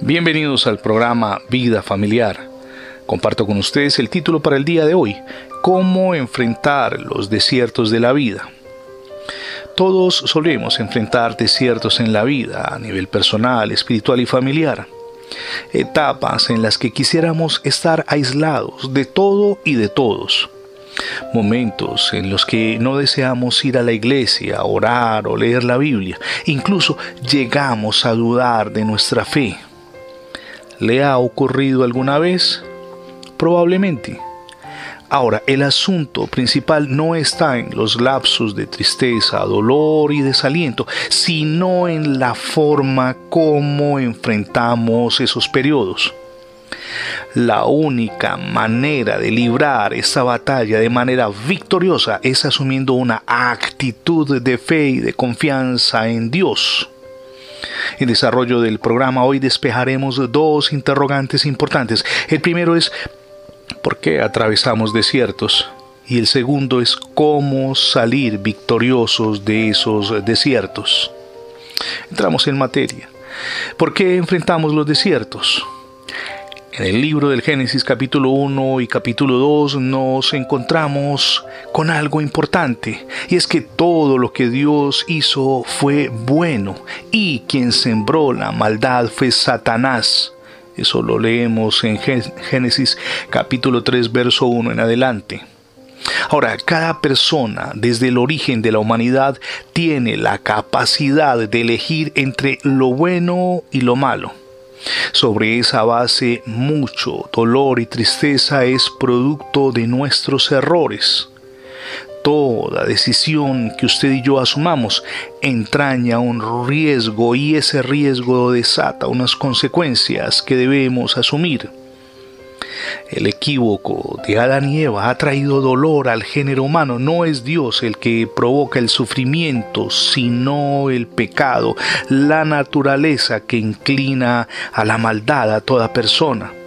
Bienvenidos al programa Vida Familiar. Comparto con ustedes el título para el día de hoy, Cómo enfrentar los desiertos de la vida. Todos solemos enfrentar desiertos en la vida a nivel personal, espiritual y familiar. Etapas en las que quisiéramos estar aislados de todo y de todos. Momentos en los que no deseamos ir a la iglesia, orar o leer la Biblia. Incluso llegamos a dudar de nuestra fe. ¿Le ha ocurrido alguna vez? Probablemente. Ahora, el asunto principal no está en los lapsos de tristeza, dolor y desaliento, sino en la forma como enfrentamos esos periodos. La única manera de librar esta batalla de manera victoriosa es asumiendo una actitud de fe y de confianza en Dios. En desarrollo del programa hoy despejaremos dos interrogantes importantes. El primero es ¿por qué atravesamos desiertos? Y el segundo es cómo salir victoriosos de esos desiertos. Entramos en materia. ¿Por qué enfrentamos los desiertos? En el libro del Génesis capítulo 1 y capítulo 2 nos encontramos con algo importante y es que todo lo que Dios hizo fue bueno y quien sembró la maldad fue Satanás. Eso lo leemos en Génesis capítulo 3 verso 1 en adelante. Ahora, cada persona desde el origen de la humanidad tiene la capacidad de elegir entre lo bueno y lo malo. Sobre esa base mucho dolor y tristeza es producto de nuestros errores. Toda decisión que usted y yo asumamos entraña un riesgo y ese riesgo desata unas consecuencias que debemos asumir. El equívoco de Adán y Eva ha traído dolor al género humano. No es Dios el que provoca el sufrimiento, sino el pecado, la naturaleza que inclina a la maldad a toda persona.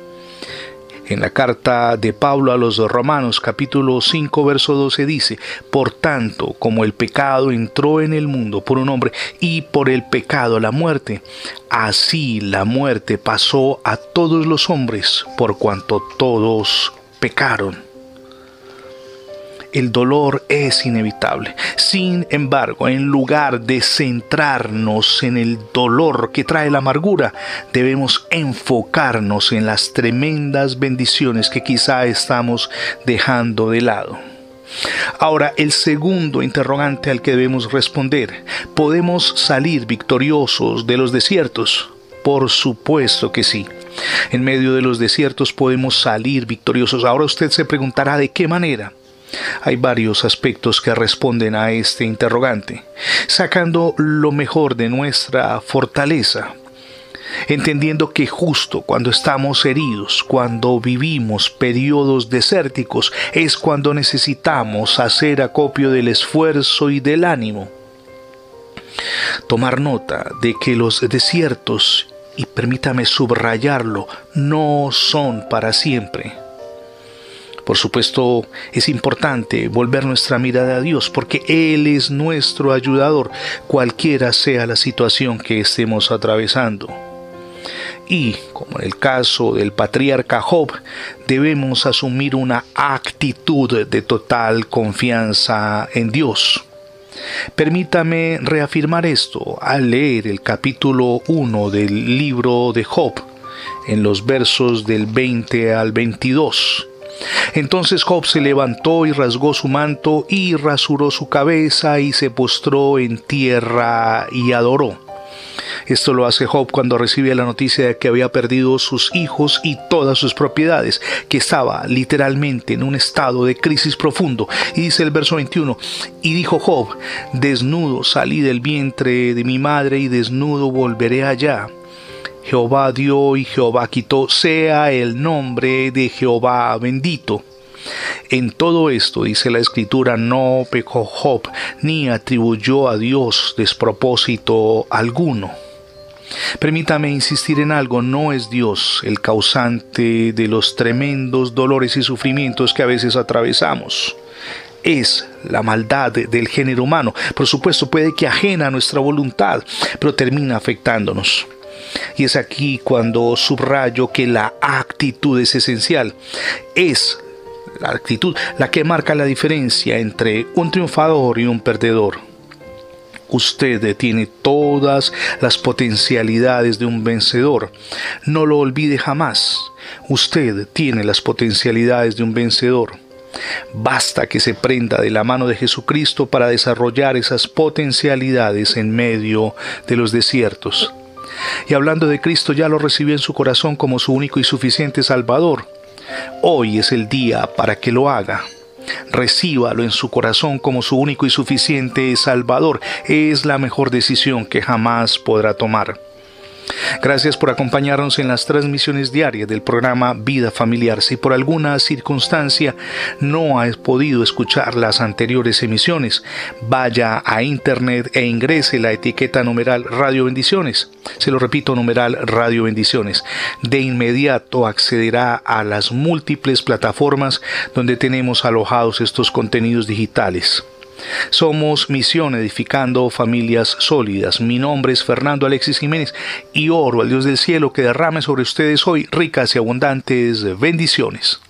En la carta de Pablo a los Romanos capítulo 5 verso 12 dice, Por tanto, como el pecado entró en el mundo por un hombre y por el pecado la muerte, así la muerte pasó a todos los hombres por cuanto todos pecaron el dolor es inevitable. Sin embargo, en lugar de centrarnos en el dolor que trae la amargura, debemos enfocarnos en las tremendas bendiciones que quizá estamos dejando de lado. Ahora, el segundo interrogante al que debemos responder, ¿podemos salir victoriosos de los desiertos? Por supuesto que sí. En medio de los desiertos podemos salir victoriosos. Ahora usted se preguntará de qué manera. Hay varios aspectos que responden a este interrogante, sacando lo mejor de nuestra fortaleza, entendiendo que justo cuando estamos heridos, cuando vivimos periodos desérticos, es cuando necesitamos hacer acopio del esfuerzo y del ánimo. Tomar nota de que los desiertos, y permítame subrayarlo, no son para siempre por supuesto, es importante volver nuestra mirada a Dios porque Él es nuestro ayudador, cualquiera sea la situación que estemos atravesando. Y, como en el caso del patriarca Job, debemos asumir una actitud de total confianza en Dios. Permítame reafirmar esto al leer el capítulo 1 del libro de Job, en los versos del 20 al 22. Entonces Job se levantó y rasgó su manto y rasuró su cabeza y se postró en tierra y adoró. Esto lo hace Job cuando recibe la noticia de que había perdido sus hijos y todas sus propiedades, que estaba literalmente en un estado de crisis profundo. Y dice el verso 21, y dijo Job, desnudo salí del vientre de mi madre y desnudo volveré allá. Jehová dio y Jehová quitó, sea el nombre de Jehová bendito. En todo esto, dice la escritura, no pecó Job, ni atribuyó a Dios despropósito alguno. Permítame insistir en algo, no es Dios el causante de los tremendos dolores y sufrimientos que a veces atravesamos. Es la maldad del género humano. Por supuesto, puede que ajena a nuestra voluntad, pero termina afectándonos. Y es aquí cuando subrayo que la actitud es esencial. Es la actitud la que marca la diferencia entre un triunfador y un perdedor. Usted tiene todas las potencialidades de un vencedor. No lo olvide jamás. Usted tiene las potencialidades de un vencedor. Basta que se prenda de la mano de Jesucristo para desarrollar esas potencialidades en medio de los desiertos. Y hablando de Cristo ya lo recibió en su corazón como su único y suficiente Salvador. Hoy es el día para que lo haga. Recíbalo en su corazón como su único y suficiente Salvador. Es la mejor decisión que jamás podrá tomar. Gracias por acompañarnos en las transmisiones diarias del programa Vida Familiar. Si por alguna circunstancia no has podido escuchar las anteriores emisiones, vaya a internet e ingrese la etiqueta numeral Radio Bendiciones. Se lo repito, numeral Radio Bendiciones. De inmediato accederá a las múltiples plataformas donde tenemos alojados estos contenidos digitales. Somos Misión Edificando Familias Sólidas. Mi nombre es Fernando Alexis Jiménez y oro al Dios del cielo que derrame sobre ustedes hoy ricas y abundantes bendiciones.